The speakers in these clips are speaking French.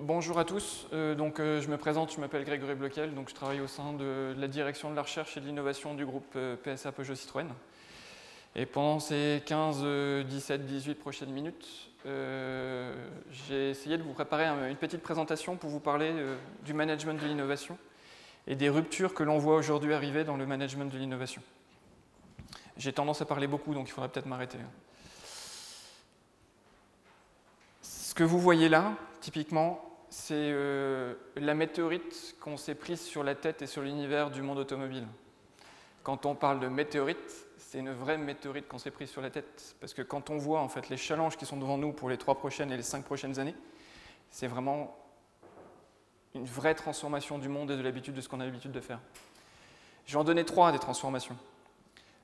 bonjour à tous. Euh, donc, euh, je me présente, je m'appelle Grégory Bloquel, donc je travaille au sein de la direction de la recherche et de l'innovation du groupe euh, PSA Peugeot Citroën. Et pendant ces 15, 17, 18 prochaines minutes, j'ai essayé de vous préparer une petite présentation pour vous parler du management de l'innovation et des ruptures que l'on voit aujourd'hui arriver dans le management de l'innovation. J'ai tendance à parler beaucoup, donc il faudra peut-être m'arrêter. Ce que vous voyez là, typiquement, c'est euh, la météorite qu'on s'est prise sur la tête et sur l'univers du monde automobile. Quand on parle de météorite, c'est une vraie météorite qu'on s'est prise sur la tête. Parce que quand on voit en fait les challenges qui sont devant nous pour les trois prochaines et les cinq prochaines années, c'est vraiment une vraie transformation du monde et de l'habitude de ce qu'on a l'habitude de faire. Je vais en donner trois des transformations.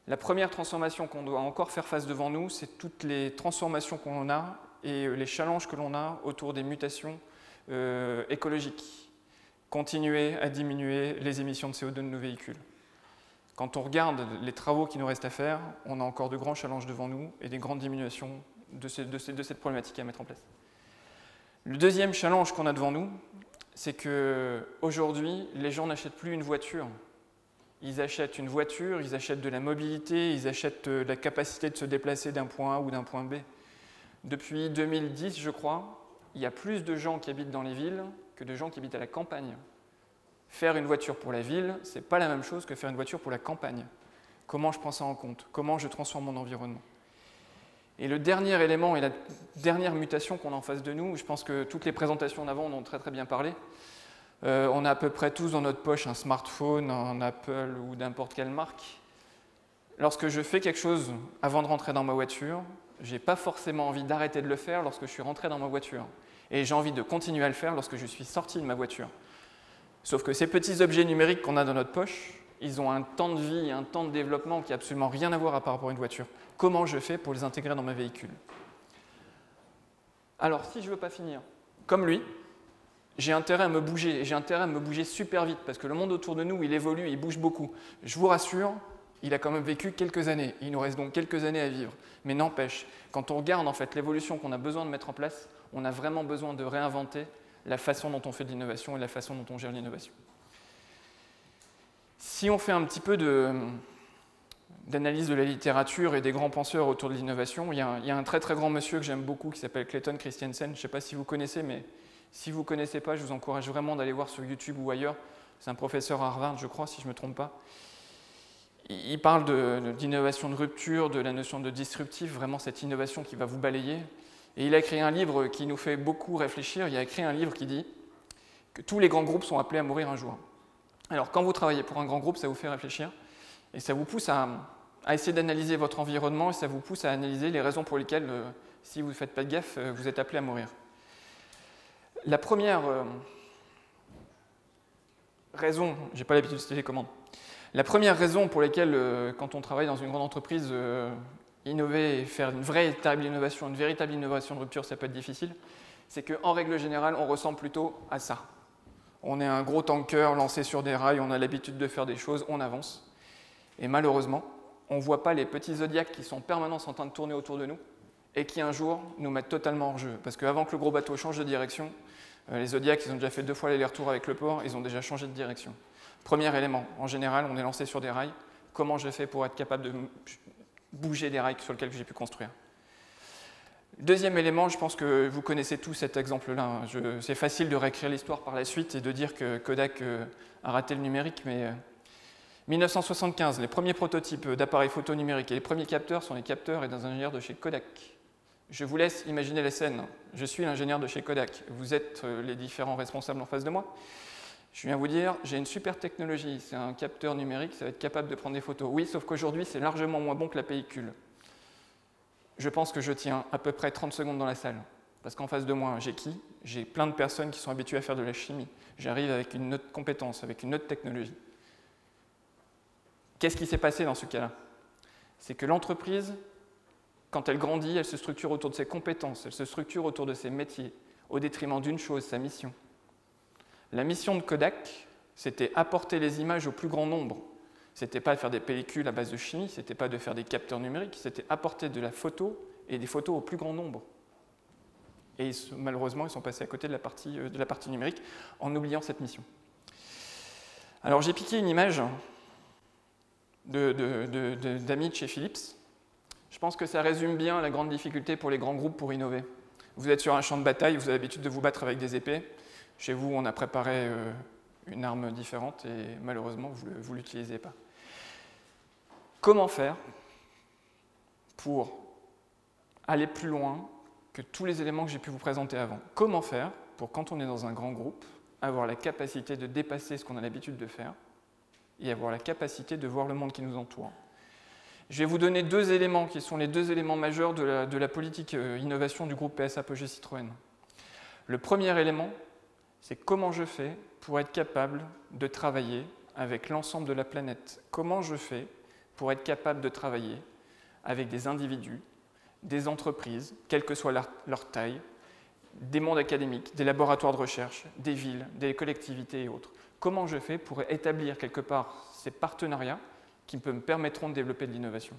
La première transformation qu'on doit encore faire face devant nous, c'est toutes les transformations qu'on a et les challenges que l'on a autour des mutations euh, écologiques. Continuer à diminuer les émissions de CO2 de nos véhicules. Quand on regarde les travaux qui nous restent à faire, on a encore de grands challenges devant nous et des grandes diminutions de, cette problématique à mettre en place. Le deuxième challenge qu'on a devant nous, c'est qu'aujourd'hui, les gens n'achètent plus une voiture. Ils achètent une voiture, ils achètent de la mobilité, ils achètent euh, la capacité de se déplacer d'un point A ou d'un point B. Depuis 2010, je crois, il y a plus de gens qui habitent dans les villes que de gens qui habitent à la campagne. Faire une voiture pour la ville, ce n'est pas la même chose que faire une voiture pour la campagne. Comment je prends ça en compte? Comment je transforme mon environnement? Et le dernier élément et la dernière mutation qu'on a en face de nous, je pense que toutes les présentations d'avant en ont très très bien parlé. Euh, on a à peu près tous dans notre poche un smartphone, un Apple ou n'importe quelle marque. Lorsque je fais quelque chose avant de rentrer dans ma voiture, je n'ai pas forcément envie d'arrêter de le faire lorsque je suis rentré dans ma voiture. Et j'ai envie de continuer à le faire lorsque je suis sorti de ma voiture. Sauf que ces petits objets numériques qu'on a dans notre poche, ils ont un temps de vie, un temps de développement qui n'a absolument rien à voir à par rapport à une voiture. Comment je fais pour les intégrer dans ma véhicule? Alors, si je ne veux pas finir comme lui, j'ai intérêt à me bouger, et j'ai intérêt à me bouger super vite, parce que le monde autour de nous, il évolue, il bouge beaucoup. Je vous rassure, il a quand même vécu quelques années. Il nous reste donc quelques années à vivre. Mais n'empêche, quand on regarde en fait l'évolution qu'on a besoin de mettre en place, on a vraiment besoin de réinventer la façon dont on fait de l'innovation et la façon dont on gère l'innovation. Si on fait un petit peu d'analyse de la littérature et des grands penseurs autour de l'innovation, il, y a un très très grand monsieur que j'aime beaucoup qui s'appelle Clayton Christensen. Je ne sais pas si vous connaissez, mais si vous ne connaissez pas, je vous encourage vraiment d'aller voir sur YouTube ou ailleurs. C'est un professeur à Harvard, je crois, si je ne me trompe pas il parle d'innovation de, rupture, de la notion de disruptif, vraiment cette innovation qui va vous balayer. Et il a écrit un livre qui nous fait beaucoup réfléchir. Il a écrit un livre qui dit que tous les grands groupes sont appelés à mourir un jour. Alors quand vous travaillez pour un grand groupe, ça vous fait réfléchir et ça vous pousse à, essayer d'analyser votre environnement et ça vous pousse à analyser les raisons pour lesquelles, euh, si vous ne faites pas de gaffe, euh, vous êtes appelé à mourir. La première euh, raison, je n'ai pas l'habitude de télécommande, la première raison pour laquelle, euh, quand on travaille dans une grande entreprise, euh, innover et faire une véritable innovation, une véritable innovation de rupture, ça peut être difficile, c'est qu'en règle générale, on ressemble plutôt à ça. On est un gros tanker lancé sur des rails, on a l'habitude de faire des choses, on avance. Et malheureusement, on ne voit pas les petits zodiacs qui sont permanents en train de tourner autour de nous et qui un jour nous mettent totalement hors jeu. Parce qu'avant que le gros bateau change de direction, euh, les zodiacs, ils ont déjà fait deux fois l'aller-retour avec le port, ils ont déjà changé de direction. Premier élément, en général, on est lancé sur des rails. Comment je fais pour être capable de bouger des rails sur lesquels j'ai pu construire? Deuxième élément, je pense que vous connaissez tous cet exemple-là. Hein. C'est facile de réécrire l'histoire par la suite et de dire que Kodak euh, a raté le numérique, mais 1975, euh, les premiers prototypes d'appareils photo numériques et les premiers capteurs sont les capteurs et des ingénieurs de chez Kodak. Je vous laisse imaginer la scène. Je suis l'ingénieur de chez Kodak. Vous êtes euh, les différents responsables en face de moi. Je viens vous dire, j'ai une super technologie, c'est un capteur numérique, ça va être capable de prendre des photos. Oui, sauf qu'aujourd'hui, c'est largement moins bon que la pellicule. Je pense que je tiens à peu près 30 secondes dans la salle. Parce qu'en face de moi, j'ai qui? J'ai plein de personnes qui sont habituées à faire de la chimie. J'arrive avec une autre compétence, avec une autre technologie. Qu'est-ce qui s'est passé dans ce cas-là? C'est que l'entreprise, quand elle grandit, elle se structure autour de ses compétences, elle se structure autour de ses métiers, au détriment d'une chose, sa mission. La mission de Kodak, c'était apporter les images au plus grand nombre. C'était pas de faire des pellicules à base de chimie, c'était pas de faire des capteurs numériques, c'était apporter de la photo et des photos au plus grand nombre. Et malheureusement, ils sont passés à côté de la partie, de la partie numérique en oubliant cette mission. Alors j'ai piqué une image d'Amit de, chez Philips. Je pense que ça résume bien la grande difficulté pour les grands groupes pour innover. Vous êtes sur un champ de bataille, vous avez l'habitude de vous battre avec des épées. Chez vous, on a préparé une arme différente et malheureusement, vous ne l'utilisez pas. Comment faire pour aller plus loin que tous les éléments que j'ai pu vous présenter avant? Comment faire pour, quand on est dans un grand groupe, avoir la capacité de dépasser ce qu'on a l'habitude de faire et avoir la capacité de voir le monde qui nous entoure? Je vais vous donner deux éléments qui sont les deux éléments majeurs de la, de la politique euh, innovation du groupe PSA Peugeot Citroën. Le premier élément, c'est comment je fais pour être capable de travailler avec l'ensemble de la planète. Comment je fais pour être capable de travailler avec des individus, des entreprises, quelle que soit leur, taille, des mondes académiques, des laboratoires de recherche, des villes, des collectivités et autres. Comment je fais pour établir quelque part ces partenariats qui me permettront de développer de l'innovation?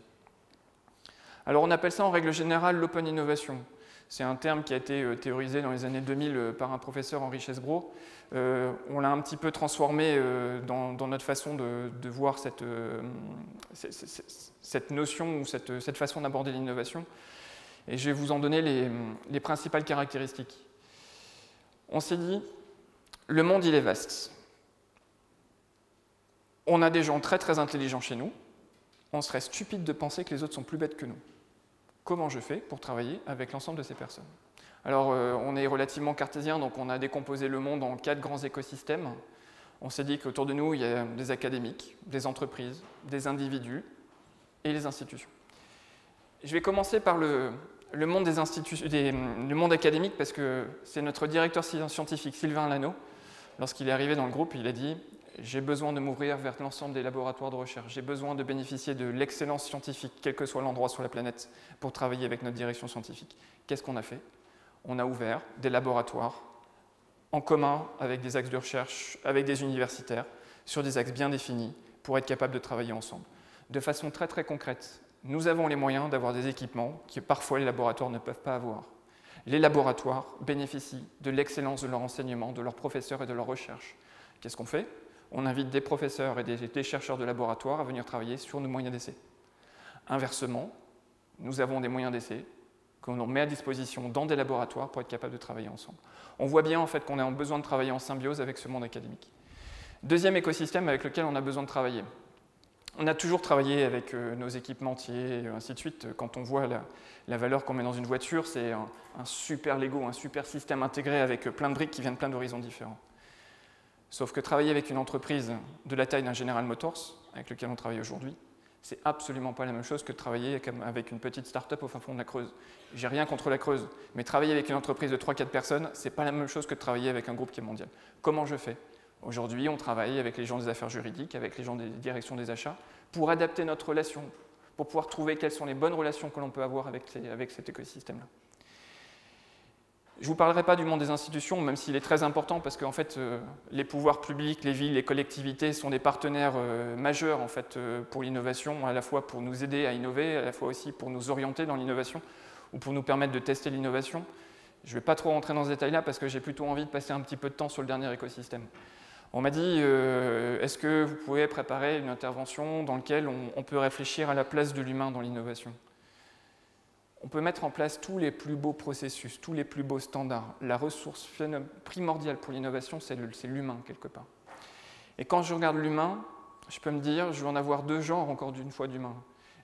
Alors on appelle ça en règle générale l'open innovation. C'est un terme qui a été euh, théorisé dans les années 2000 euh, par un professeur Henri Chesbro. Euh, on l'a un petit peu transformé dans, notre façon de, voir cette, cette, notion ou cette, cette façon d'aborder l'innovation. Et je vais vous en donner les, les principales caractéristiques. On s'est dit, le monde il est vaste. On a des gens très très intelligents chez nous. On serait stupide de penser que les autres sont plus bêtes que nous comment je fais pour travailler avec l'ensemble de ces personnes Alors, euh, on est relativement cartésien, donc on a décomposé le monde en quatre grands écosystèmes. On s'est dit qu'autour de nous, il y a des académiques, des entreprises, des individus et les institutions. Je vais commencer par le, monde, le monde académique parce que c'est notre directeur scientifique, Sylvain Lano, lorsqu'il est arrivé dans le groupe, il a dit j'ai besoin de m'ouvrir vers l'ensemble des laboratoires de recherche, j'ai besoin de bénéficier de l'excellence scientifique, quel que soit l'endroit sur la planète, pour travailler avec notre direction scientifique. Qu'est-ce qu'on a fait? On a ouvert des laboratoires en commun avec des axes de recherche, avec des universitaires, sur des axes bien définis, pour être capable de travailler ensemble. De façon très très concrète, nous avons les moyens d'avoir des équipements que parfois les laboratoires ne peuvent pas avoir. Les laboratoires bénéficient de l'excellence de leur enseignement, de leurs professeurs et de leur recherche. Qu'est-ce qu'on fait? On invite des professeurs et des, chercheurs de laboratoire à venir travailler sur nos moyens d'essai. Inversement, nous avons des moyens d'essai qu'on met à disposition dans des laboratoires pour être capable de travailler ensemble. On voit bien qu'on a besoin de travailler en symbiose avec ce monde académique. Deuxième écosystème avec lequel on a besoin de travailler. On a toujours travaillé avec euh, nos équipementiers et ainsi de suite. Quand on voit la, valeur qu'on met dans une voiture, c'est un, un, super Lego, un super système intégré avec plein de briques qui viennent de plein d'horizons différents. Sauf que travailler avec une entreprise de la taille d'un General Motors, avec lequel on travaille aujourd'hui, c'est absolument pas la même chose que de travailler avec une petite start-up au fin fond de la Creuse. J'ai rien contre la Creuse, mais travailler avec une entreprise de 3-4 personnes, c'est pas la même chose que de travailler avec un groupe qui est mondial. Comment je fais? Aujourd'hui, on travaille avec les gens des affaires juridiques, avec les gens des directions des achats, pour adapter notre relation, pour pouvoir trouver quelles sont les bonnes relations que l'on peut avoir avec, avec cet écosystème-là. Je ne vous parlerai pas du monde des institutions, même s'il est très important, parce qu'en fait, euh, les pouvoirs publics, les villes, les collectivités sont des partenaires euh, majeurs en fait, euh, pour l'innovation, à la fois pour nous aider à innover, à la fois aussi pour nous orienter dans l'innovation, ou pour nous permettre de tester l'innovation. Je ne vais pas trop rentrer dans ce détail-là, parce que j'ai plutôt envie de passer un petit peu de temps sur le dernier écosystème. On m'a dit, est-ce que vous pouvez préparer une intervention dans laquelle on peut réfléchir à la place de l'humain dans l'innovation? On peut mettre en place tous les plus beaux processus, tous les plus beaux standards. La ressource primordiale pour l'innovation, c'est l'humain, quelque part. Et quand je regarde l'humain, je peux me dire, je vais en avoir deux genres, encore d'une fois, d'humain.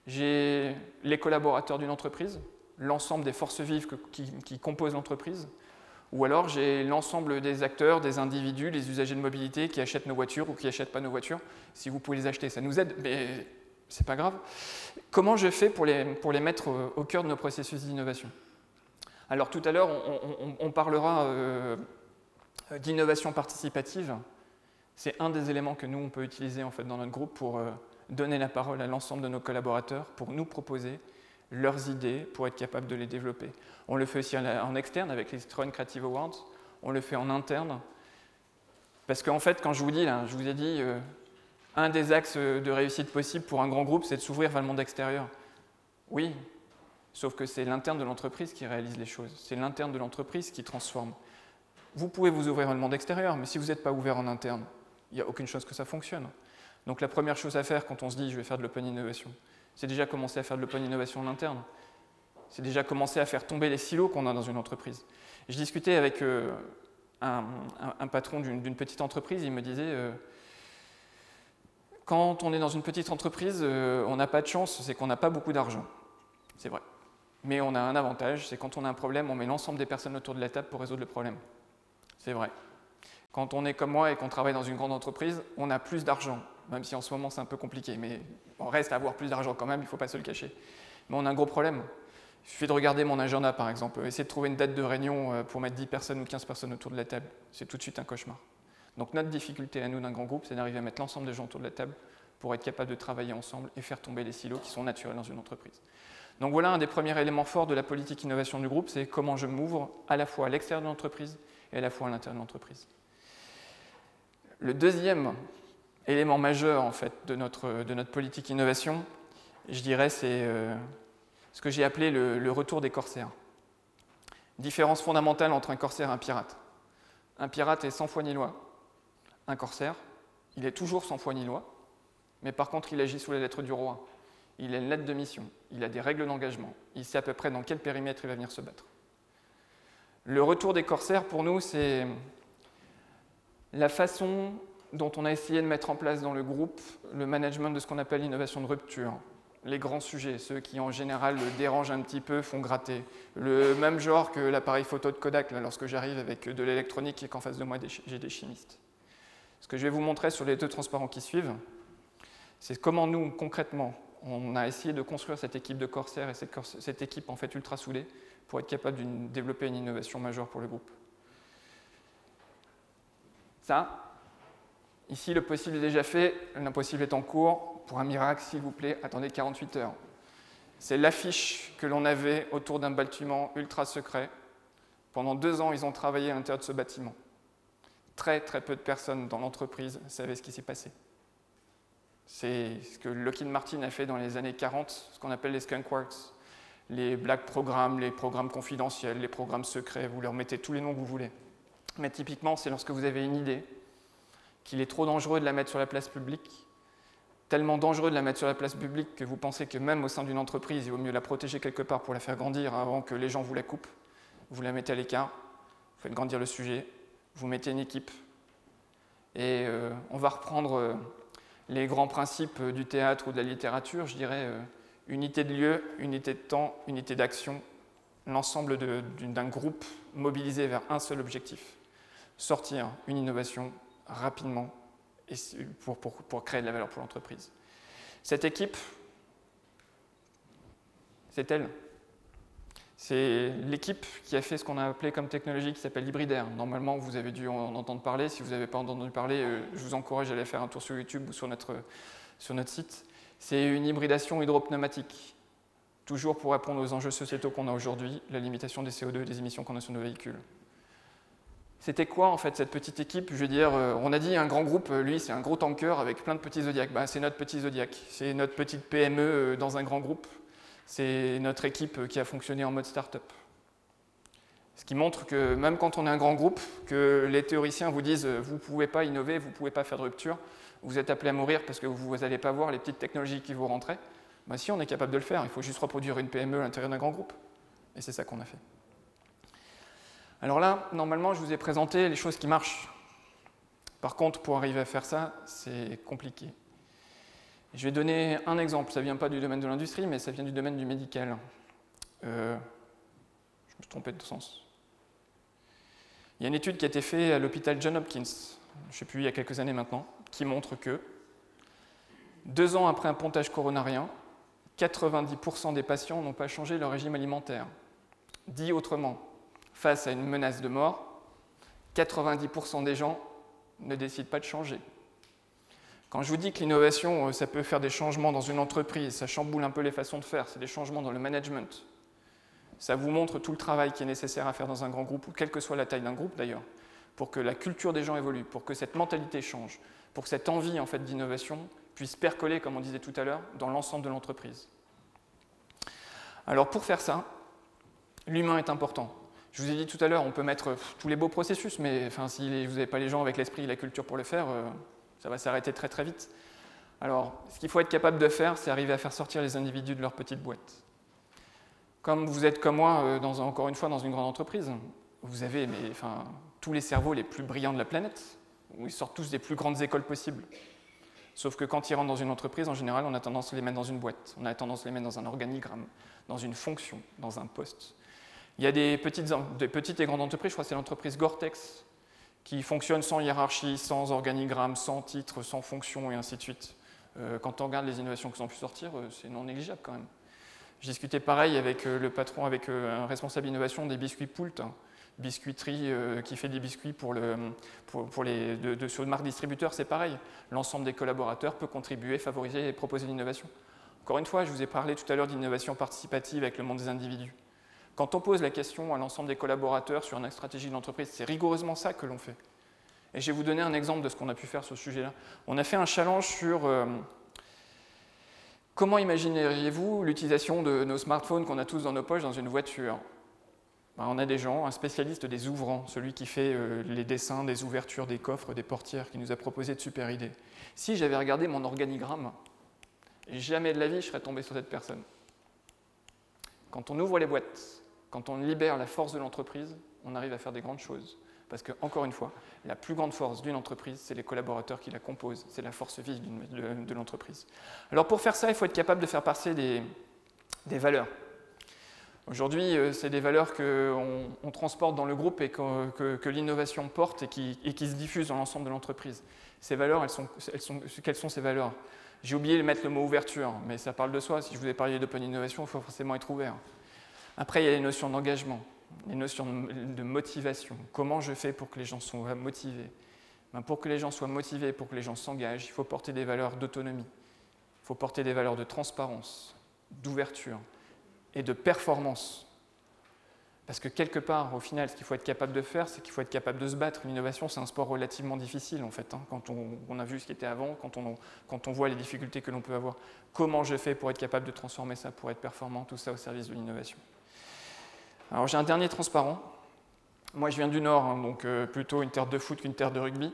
J'ai les collaborateurs d'une entreprise, l'ensemble des forces vives qui, composent l'entreprise, ou alors j'ai l'ensemble des acteurs, des individus, les usagers de mobilité qui achètent nos voitures ou qui n'achètent pas nos voitures. Si vous pouvez les acheter, ça nous aide, mais c'est pas grave. Comment je fais pour les, pour les mettre au, cœur de nos processus d'innovation? Alors tout à l'heure, on, parlera euh, d'innovation participative. C'est un des éléments que nous, on peut utiliser en fait, dans notre groupe pour euh, donner la parole à l'ensemble de nos collaborateurs, pour nous proposer leurs idées, pour être capable de les développer. On le fait aussi en externe avec les Citroën Creative Awards, on le fait en interne. Parce qu'en fait, quand je vous dis, là, je vous ai dit, euh, un des axes de réussite possible pour un grand groupe, c'est de s'ouvrir vers le monde extérieur. Oui, Sauf que c'est l'interne de l'entreprise qui réalise les choses, c'est l'interne de l'entreprise qui transforme. Vous pouvez vous ouvrir un monde extérieur, mais si vous n'êtes pas ouvert en interne, il n'y a aucune chose que ça fonctionne. Donc la première chose à faire quand on se dit je vais faire de l'open innovation, c'est déjà commencer à faire de l'open innovation en interne. C'est déjà commencer à faire tomber les silos qu'on a dans une entreprise. Je discutais avec euh, un, patron d'une petite entreprise, il me disait euh, quand on est dans une petite entreprise, euh, on n'a pas de chance, c'est qu'on n'a pas beaucoup d'argent. C'est vrai. Mais on a un avantage, c'est quand on a un problème, on met l'ensemble des personnes autour de la table pour résoudre le problème. C'est vrai. Quand on est comme moi et qu'on travaille dans une grande entreprise, on a plus d'argent, même si en ce moment c'est un peu compliqué, mais on reste à avoir plus d'argent quand même, il ne faut pas se le cacher. Mais on a un gros problème. Il suffit de regarder mon agenda par exemple, essayer de trouver une date de réunion euh, pour mettre 10 personnes ou 15 personnes autour de la table, c'est tout de suite un cauchemar. Donc notre difficulté à nous d'un grand groupe, c'est d'arriver à mettre l'ensemble des gens autour de la table pour être capable de travailler ensemble et faire tomber les silos qui sont naturels dans une entreprise. Donc voilà un des premiers éléments forts de la politique innovation du groupe, c'est comment je m'ouvre à la fois à l'extérieur de l'entreprise et à la fois à l'intérieur de l'entreprise. Le deuxième élément majeur en fait, de, notre, politique innovation, je dirais, c'est euh, ce que j'ai appelé le, retour des corsaires. Différence fondamentale entre un corsaire et un pirate. Un pirate est sans foi ni loi. Un corsaire, il est toujours sans foi ni loi, mais par contre, il agit sous la lettre du roi. Il a une lettre de mission, il a des règles d'engagement, il sait à peu près dans quel périmètre il va venir se battre. Le retour des corsaires, pour nous, c'est la façon dont on a essayé de mettre en place dans le groupe le management de ce qu'on appelle l'innovation de rupture. Les grands sujets, ceux qui en général dérangent un petit peu, font gratter. Le même genre que l'appareil photo de Kodak, lorsque j'arrive avec de l'électronique et qu'en face de moi j'ai des chimistes. Ce que je vais vous montrer sur les deux transparents qui suivent, c'est comment nous, concrètement, on a essayé de construire cette équipe de corsaires et cette, équipe en fait ultra soudée pour être capable de développer une innovation majeure pour le groupe. Ça, ici, le possible est déjà fait, l'impossible est en cours. Pour un miracle, s'il vous plaît, attendez 48 heures. C'est l'affiche que l'on avait autour d'un bâtiment ultra secret. Pendant deux ans, ils ont travaillé à l'intérieur de ce bâtiment. Très très peu de personnes dans l'entreprise savaient ce qui s'est passé. C'est ce que Lockheed Martin a fait dans les années 40, ce qu'on appelle les skunk works. Les black programmes, les programmes confidentiels, les programmes secrets, vous leur mettez tous les noms que vous voulez. Mais typiquement, c'est lorsque vous avez une idée, qu'il est trop dangereux de la mettre sur la place publique, tellement dangereux de la mettre sur la place publique que vous pensez que même au sein d'une entreprise, il vaut mieux la protéger quelque part pour la faire grandir avant que les gens vous la coupent. Vous la mettez à l'écart, vous faites grandir le sujet, vous mettez une équipe. Et euh, on va reprendre euh, les grands principes du théâtre ou de la littérature, je dirais euh, unité de lieu, unité de temps, unité d'action, l'ensemble d'un groupe mobilisé vers un seul objectif, sortir une innovation rapidement pour créer de la valeur pour l'entreprise. Cette équipe, c'est elle. C'est l'équipe qui a fait ce qu'on a appelé comme technologie qui s'appelle hybridaire. Normalement, vous avez dû en entendre parler. Si vous n'avez pas entendu parler, euh, je vous encourage à aller faire un tour sur YouTube ou sur notre, site. C'est une hybridation hydropneumatique, toujours pour répondre aux enjeux sociétaux qu'on a aujourd'hui, la limitation des CO2 et des émissions qu'on a sur nos véhicules. C'était quoi en fait cette petite équipe? Je veux dire, euh, on a dit un grand groupe, lui c'est un gros tanker avec plein de petits zodiacs. Bah, c'est notre petit zodiac, c'est notre petite PME euh, dans un grand groupe c'est notre équipe qui a fonctionné en mode start-up. Ce qui montre que même quand on est un grand groupe, que les théoriciens vous disent vous ne pouvez pas innover, vous ne pouvez pas faire de rupture, vous êtes appelé à mourir parce que vous n'allez pas voir les petites technologies qui vous rentraient. Ben si, on est capable de le faire, il faut juste reproduire une PME à l'intérieur d'un grand groupe. Et c'est ça qu'on a fait. Alors là, normalement, je vous ai présenté les choses qui marchent. Par contre, pour arriver à faire ça, c'est compliqué. Je vais donner un exemple, ça ne vient pas du domaine de l'industrie, mais ça vient du domaine du médical. Euh, je me suis trompé de sens. Il y a une étude qui a été faite à l'hôpital John Hopkins, je ne sais plus, il y a quelques années maintenant, qui montre que deux ans après un pontage coronarien, 90% des patients n'ont pas changé leur régime alimentaire. Dit autrement, face à une menace de mort, 90% des gens ne décident pas de changer. Quand je vous dis que l'innovation, euh, ça peut faire des changements dans une entreprise, ça chamboule un peu les façons de faire, c'est des changements dans le management. Ça vous montre tout le travail qui est nécessaire à faire dans un grand groupe, ou quelle que soit la taille d'un groupe d'ailleurs, pour que la culture des gens évolue, pour que cette mentalité change, pour que cette envie en fait, d'innovation puisse percoler, comme on disait tout à l'heure, dans l'ensemble de l'entreprise. Alors pour faire ça, l'humain est important. Je vous ai dit tout à l'heure, on peut mettre tous les beaux processus, mais enfin, si vous n'avez pas les gens avec l'esprit et la culture pour le faire, euh, ça va s'arrêter très très vite. Alors, ce qu'il faut être capable de faire, c'est arriver à faire sortir les individus de leur petite boîte. Comme vous êtes comme moi, euh, encore une fois, dans une grande entreprise, vous avez enfin, tous les cerveaux les plus brillants de la planète, où ils sortent tous des plus grandes écoles possibles. Sauf que quand ils rentrent dans une entreprise, en général, on a tendance à les mettre dans une boîte, on a tendance à les mettre dans un organigramme, dans une fonction, dans un poste. Il y a des petites, des petites et grandes entreprises, je crois que c'est l'entreprise Gore-Tex, qui fonctionne sans hiérarchie, sans organigramme, sans titre, sans fonction, et ainsi de suite. Euh, quand on regarde les innovations qui ont pu sortir, euh, c'est non négligeable quand même. J'ai discuté pareil avec euh, le patron, avec un responsable innovation des biscuits Poult, hein. biscuiterie qui fait des biscuits pour, le, pour, les, de, sur une marque distributeur, c'est pareil. L'ensemble des collaborateurs peut contribuer, favoriser et proposer l'innovation. Encore une fois, je vous ai parlé tout à l'heure d'innovation participative avec le monde des individus. Quand on pose la question à l'ensemble des collaborateurs sur une stratégie d'entreprise, c'est rigoureusement ça que l'on fait. Et je vais vous donner un exemple de ce qu'on a pu faire sur ce sujet-là. On a fait un challenge sur euh, comment imagineriez-vous l'utilisation de nos smartphones qu'on a tous dans nos poches dans une voiture? Ben, On a des gens, un spécialiste des ouvrants, celui qui fait euh, les dessins des ouvertures des coffres, des portières, qui nous a proposé de super idées. Si j'avais regardé mon organigramme, jamais de la vie je serais tombé sur cette personne. Quand on ouvre les boîtes, quand on libère la force de l'entreprise, on arrive à faire des grandes choses. Parce que, encore une fois, la plus grande force d'une entreprise, c'est les collaborateurs qui la composent, c'est la force vive de, l'entreprise. Alors pour faire ça, il faut être capable de faire passer des, valeurs. Aujourd'hui, euh, c'est des valeurs qu'on on transporte dans le groupe et que, l'innovation porte et qui, se diffusent dans l'ensemble de l'entreprise. Ces valeurs, quelles sont ces valeurs? J'ai oublié de mettre le mot ouverture, mais ça parle de soi. Si je vous ai parlé d'open innovation, il faut forcément être ouvert. Après, il y a les notions d'engagement les notions de motivation. Comment je fais pour que les gens soient motivés? Ben, Pour que les gens soient motivés, pour que les gens s'engagent, il faut porter des valeurs d'autonomie. Il faut porter des valeurs de transparence, d'ouverture et de performance. Parce que quelque part, au final, ce qu'il faut être capable de faire, c'est qu'il faut être capable de se battre. L'innovation, c'est un sport relativement difficile, en fait, hein, quand on, a vu ce qui était avant, quand on, quand on voit les difficultés que l'on peut avoir. Comment je fais pour être capable de transformer ça, pour être performant, tout ça au service de l'innovation? Alors j'ai un dernier transparent. Moi je viens du Nord, hein, donc euh, plutôt une terre de foot qu'une terre de rugby.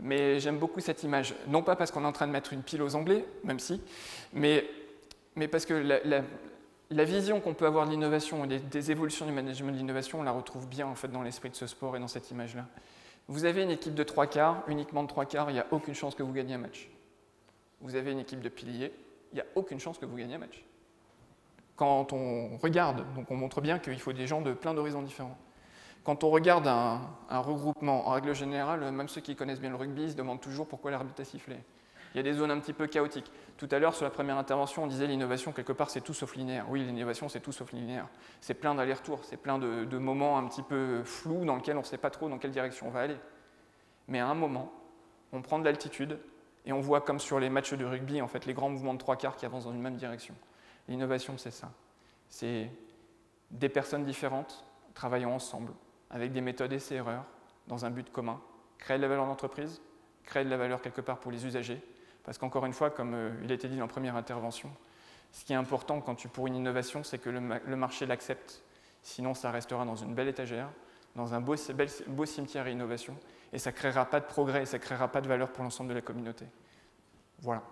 Mais j'aime beaucoup cette image. Non pas parce qu'on est en train de mettre une pile aux Anglais, même si, mais, mais parce que la, vision qu'on peut avoir de l'innovation et des, évolutions du management de l'innovation, on la retrouve bien en fait dans l'esprit de ce sport et dans cette image-là. Vous avez une équipe de trois quarts, uniquement de trois quarts, il n'y a aucune chance que vous gagniez un match. Vous avez une équipe de piliers, il n'y a aucune chance que vous gagniez un match quand on regarde, donc on montre bien qu'il faut des gens de plein d'horizons différents. Quand on regarde un, regroupement, en règle générale, même ceux qui connaissent bien le rugby se demandent toujours pourquoi l'arbitre a sifflé. Il y a des zones un petit peu chaotiques. Tout à l'heure, sur la première intervention, on disait l'innovation, quelque part, c'est tout sauf linéaire. Oui, l'innovation, c'est tout sauf linéaire. C'est plein d'allers-retours, c'est plein de, moments un petit peu flous dans lesquels on ne sait pas trop dans quelle direction on va aller. Mais à un moment, on prend de l'altitude et on voit, comme sur les matchs de rugby, en fait, les grands mouvements de trois quarts qui avancent dans une même direction. L'innovation, c'est ça. C'est des personnes différentes travaillant ensemble, avec des méthodes essais-erreurs, dans un but commun. Créer de la valeur d'entreprise, créer de la valeur quelque part pour les usagers. Parce qu'encore une fois, comme euh, il a été dit dans la première intervention, ce qui est important quand tu pour une innovation, c'est que le, marché l'accepte. Sinon, ça restera dans une belle étagère, dans un beau, cimetière à innovation, et ça ne créera pas de progrès, et ça ne créera pas de valeur pour l'ensemble de la communauté. Voilà.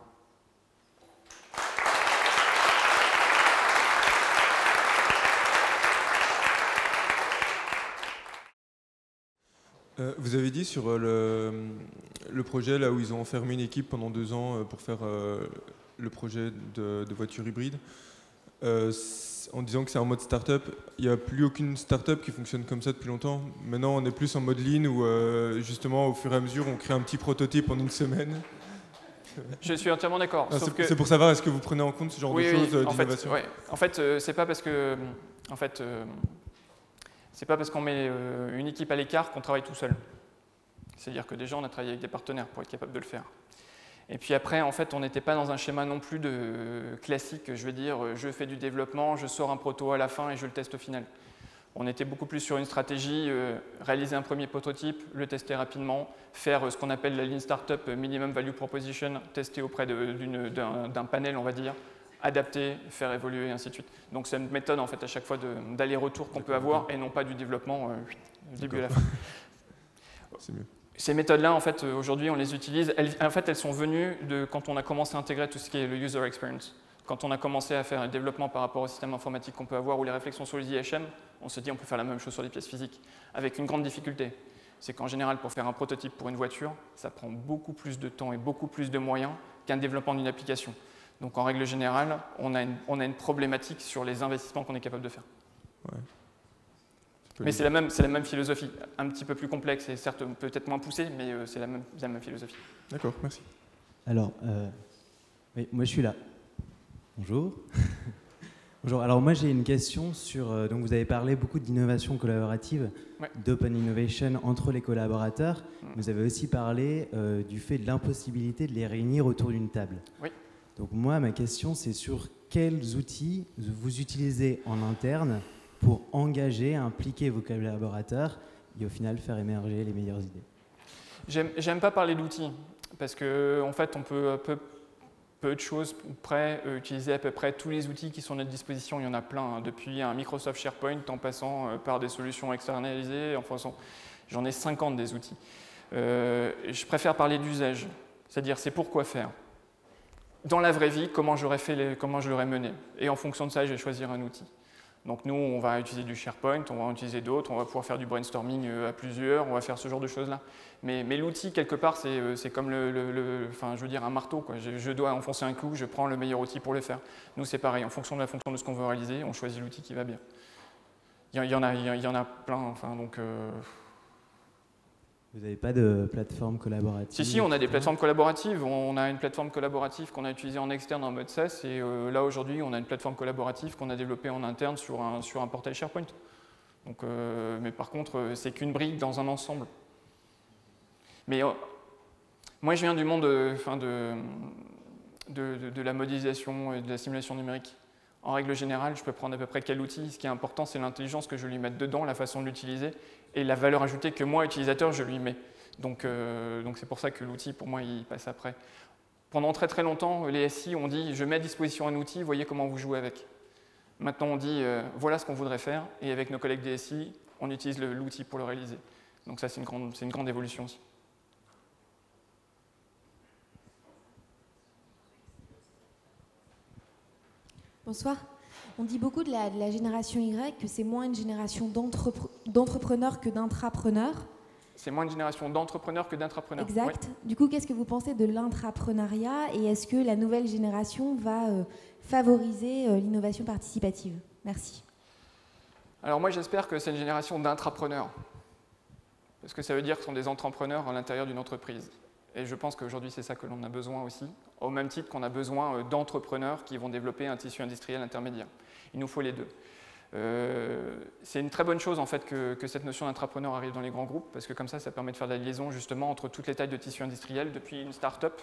Euh, vous avez dit sur euh, le, projet là où ils ont enfermé une équipe pendant deux ans euh, pour faire le projet de, voiture hybride, en disant que c'est en mode start-up. Il n'y a plus aucune start-up qui fonctionne comme ça depuis longtemps. Maintenant, on est plus en mode lean où justement, au fur et à mesure, on crée un petit prototype en une semaine. Je suis entièrement d'accord. Ah, c'est pour savoir, est-ce que vous prenez en compte ce genre de choses d'innovation En fait, en fait c'est pas parce que. En fait, c'est pas parce qu'on met euh, une équipe à l'écart qu'on travaille tout seul. C'est-à-dire que déjà, on a travaillé avec des partenaires pour être capable de le faire. Et puis après, en fait, on n'était pas dans un schéma non plus de classique, je veux dire, je fais du développement, je sors un proto à la fin et je le teste au final. On était beaucoup plus sur une stratégie, euh, réaliser un premier prototype, le tester rapidement, faire ce qu'on appelle la Lean Startup Minimum Value Proposition, tester auprès d'un panel, on va dire, adapter, faire évoluer, et ainsi de suite. Donc c'est une méthode en fait à chaque fois d'aller-retour qu'on peut avoir et non pas du développement du début à la fin. Mieux. Ces méthodes-là, en fait, aujourd'hui, on les utilise. en fait, elles sont venues de quand on a commencé à intégrer tout ce qui est le user experience. Quand on a commencé à faire le développement par rapport au système informatique qu'on peut avoir ou les réflexions sur les IHM, on se dit on peut faire la même chose sur les pièces physiques, avec une grande difficulté. C'est qu'en général, pour faire un prototype pour une voiture, ça prend beaucoup plus de temps et beaucoup plus de moyens qu'un développement d'une application. Donc en règle générale, on a une, on a une problématique sur les investissements qu'on est capable de faire. Mais c'est la, même, la même philosophie, un petit peu plus complexe et certes peut-être moins poussée, mais euh, c'est la même, la même philosophie. D'accord, merci. Alors, euh, oui, moi je suis là. Bonjour. Bonjour. Alors moi j'ai une question sur. Euh, donc vous avez parlé beaucoup d'innovation collaborative, d'open innovation entre les collaborateurs. Mm. Vous avez aussi parlé du fait de l'impossibilité de les réunir autour d'une table. Oui. Donc moi ma question c'est sur quels outils vous utilisez en interne pour engager, impliquer vos collaborateurs et au final faire émerger les meilleures idées J'aime pas parler d'outils parce qu'en en fait on peut peu, peu de choses près euh, utiliser à peu près tous les outils qui sont à notre disposition. Il y en a plein, hein. depuis un Microsoft SharePoint en passant euh, par des solutions externalisées, en j'en ai 50 des outils. Euh, je préfère parler d'usage, c'est-à-dire c'est pourquoi faire. Dans la vraie vie, comment fait, comment je l'aurais mené, et en fonction de ça, je vais choisir un outil. Donc nous, on va utiliser du SharePoint, on va utiliser d'autres, on va pouvoir faire du brainstorming euh, à plusieurs, on va faire ce genre de choses-là. Mais, l'outil, quelque part, c'est euh, comme le, enfin, je veux dire, un marteau. Je, dois enfoncer un coup, je prends le meilleur outil pour le faire. Nous, c'est pareil, en fonction de la fonction de ce qu'on veut réaliser, on choisit l'outil qui va bien. Il y, en a, il y en a plein, enfin, donc... Euh, vous n'avez pas de plateforme collaborative Si, si, on a des plateformes collaboratives. On a une plateforme collaborative qu'on a utilisée en externe en mode SaaS. Et euh, là, aujourd'hui, on a une plateforme collaborative qu'on a développée en interne sur un, sur un portail SharePoint. Donc, euh, mais par contre, euh, c'est qu'une brique dans un ensemble. Mais moi, je viens du monde de, de, de, la modélisation et de la simulation numérique. En règle générale, je peux prendre à peu près quel outil. Ce qui est important, c'est l'intelligence que je lui mette dedans, la façon de l'utiliser et la valeur ajoutée que moi, utilisateur, je lui mets. Donc euh, donc c'est pour ça que l'outil, pour moi, il passe après. Pendant très très longtemps, les SI ont dit je mets à disposition un outil, voyez comment vous jouez avec. Maintenant, on dit euh, voilà ce qu'on voudrait faire, et avec nos collègues des SI, on utilise l'outil pour le réaliser. Donc ça, c'est une, une grande évolution aussi. Bonsoir. On dit beaucoup de la, génération Y que c'est moins une génération d'entrepreneurs que d'intrapreneurs. C'est moins une génération d'entrepreneurs que d'intrapreneurs. Exact. Du coup, qu'est-ce que vous pensez de l'intrapreneuriat et est-ce que la nouvelle génération va euh, favoriser euh, l'innovation participative? Merci. Alors moi, j'espère que c'est une génération d'intrapreneurs. Parce que ça veut dire que ce sont des entrepreneurs à l'intérieur d'une entreprise. Et je pense qu'aujourd'hui, c'est ça que l'on a besoin aussi, au même titre qu'on a besoin euh, d'entrepreneurs qui vont développer un tissu industriel intermédiaire. Il nous faut les deux. Euh, c'est une très bonne chose en fait que, cette notion d'entrepreneur arrive dans les grands groupes parce que comme ça, ça permet de faire la liaison justement entre toutes les tailles de tissu industriel, depuis une start-up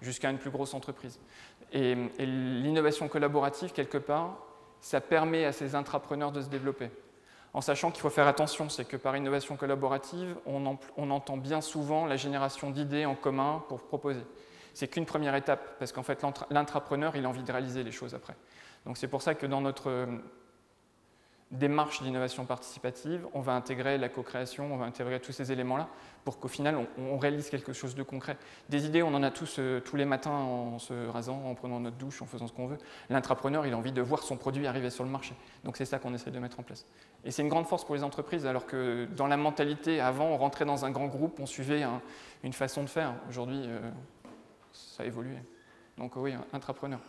jusqu'à une plus grosse entreprise. Et, l'innovation collaborative, quelque part, ça permet à ces intrapreneurs de se développer. En sachant qu'il faut faire attention, c'est que par innovation collaborative, on, entend bien souvent la génération d'idées en commun pour proposer. C'est qu'une première étape, parce qu'en fait, l'intrapreneur, il a envie de réaliser les choses après. Donc c'est pour ça que dans notre démarche d'innovation participative, on va intégrer la co-création, on va intégrer tous ces éléments-là pour qu'au final, on, réalise quelque chose de concret. Des idées, on en a tous euh, tous les matins en se rasant, en prenant notre douche, en faisant ce qu'on veut. L'intrapreneur, il a envie de voir son produit arriver sur le marché. Donc c'est ça qu'on essaie de mettre en place. Et c'est une grande force pour les entreprises, alors que dans la mentalité, avant, on rentrait dans un grand groupe, on suivait une façon de faire. Aujourd'hui, euh, ça a évolué. Donc oui, intrapreneur.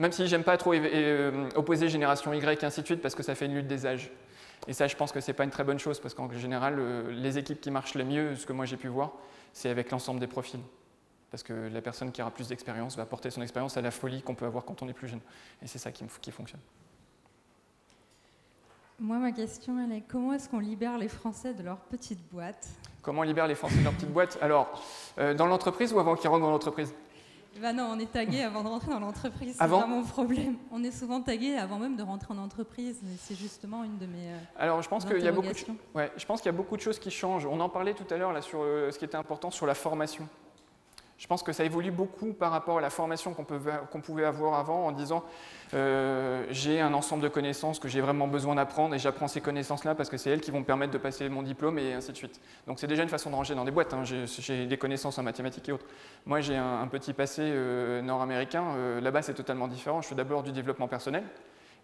Même si j'aime pas trop opposer génération Y et ainsi de suite, parce que ça fait une lutte des âges. Et ça, je pense que ce n'est pas une très bonne chose, parce qu'en général, euh, les équipes qui marchent le mieux, ce que moi j'ai pu voir, c'est avec l'ensemble des profils. Parce que la personne qui aura plus d'expérience va apporter son expérience à la folie qu'on peut avoir quand on est plus jeune. Et c'est ça qui, qui fonctionne. Moi, ma question, elle est comment est-ce qu'on libère les Français de leur petite boîte Comment on libère les Français de leur petite boîte Alors, euh, dans l'entreprise ou avant qu'ils rentrent dans l'entreprise? Bah non, on est tagué avant de rentrer dans l'entreprise. C'est vraiment mon problème. On est souvent tagué avant même de rentrer en entreprise. C'est justement une de mes. Euh, Alors, je pense qu'il y a beaucoup. De, ouais, je pense qu'il y a beaucoup de choses qui changent. On en parlait tout à l'heure là sur euh, ce qui était important sur la formation. Je pense que ça évolue beaucoup par rapport à la formation qu'on pouvait avoir avant en disant euh, j'ai un ensemble de connaissances que j'ai vraiment besoin d'apprendre et j'apprends ces connaissances-là parce que c'est elles qui vont me permettre de passer mon diplôme et ainsi de suite. Donc c'est déjà une façon de ranger dans des boîtes. Hein. J'ai des connaissances en mathématiques et autres. Moi j'ai un, petit passé euh, nord-américain. Euh, là-bas c'est totalement différent. Je fais d'abord du développement personnel.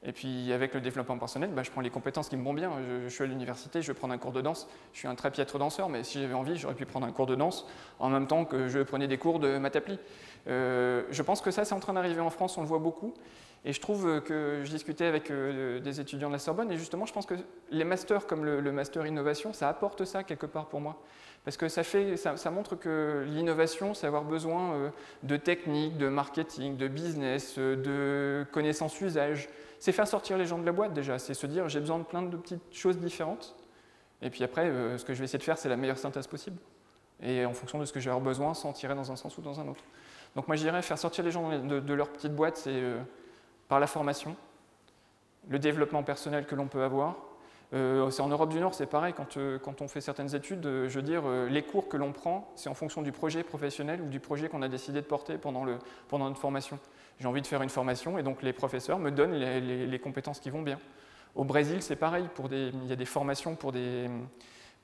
Et puis avec le développement personnel, bah, je prends les compétences qui me vont bien. Je, suis à l'université, je vais prendre un cours de danse. Je suis un très piètre danseur, mais si j'avais envie, j'aurais pu prendre un cours de danse en même temps que je prenais des cours de matapli. Euh, je pense que ça, c'est en train d'arriver en France, on le voit beaucoup. Et je trouve que je discutais avec euh, des étudiants de la Sorbonne, et justement, je pense que les masters comme le, master innovation, ça apporte ça quelque part pour moi. Parce que ça, montre que l'innovation, c'est avoir besoin euh, de techniques, de marketing, de business, de connaissances usage, c'est faire sortir les gens de la boîte déjà, c'est se dire j'ai besoin de plein de petites choses différentes. Et puis après, euh, ce que je vais essayer de faire, c'est la meilleure synthèse possible. Et en fonction de ce que j'ai besoin, sans tirer dans un sens ou dans un autre. Donc moi, je dirais faire sortir les gens de, leur petite boîte, c'est euh, par la formation, le développement personnel que l'on peut avoir. Euh, en Europe du Nord, c'est pareil, quand, quand, on fait certaines études, je veux dire, les cours que l'on prend, c'est en fonction du projet professionnel ou du projet qu'on a décidé de porter pendant, le, notre formation j'ai envie de faire une formation et donc les professeurs me donnent les, compétences qui vont bien. Au Brésil, c'est pareil, il y a des formations pour des,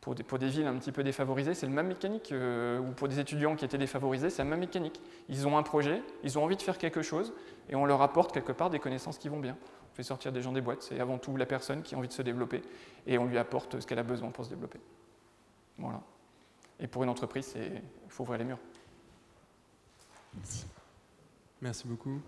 pour des, villes un petit peu défavorisées, c'est le même mécanique, euh, ou pour des étudiants qui étaient défavorisés, c'est la même mécanique. Ils ont un projet, ils ont envie de faire quelque chose, et on leur apporte quelque part des connaissances qui vont bien. On fait sortir des gens des boîtes, c'est avant tout la personne qui a envie de se développer, et on lui apporte ce qu'elle a besoin pour se développer. Voilà. Et pour une entreprise, il faut ouvrir les murs. Merci. Merci beaucoup.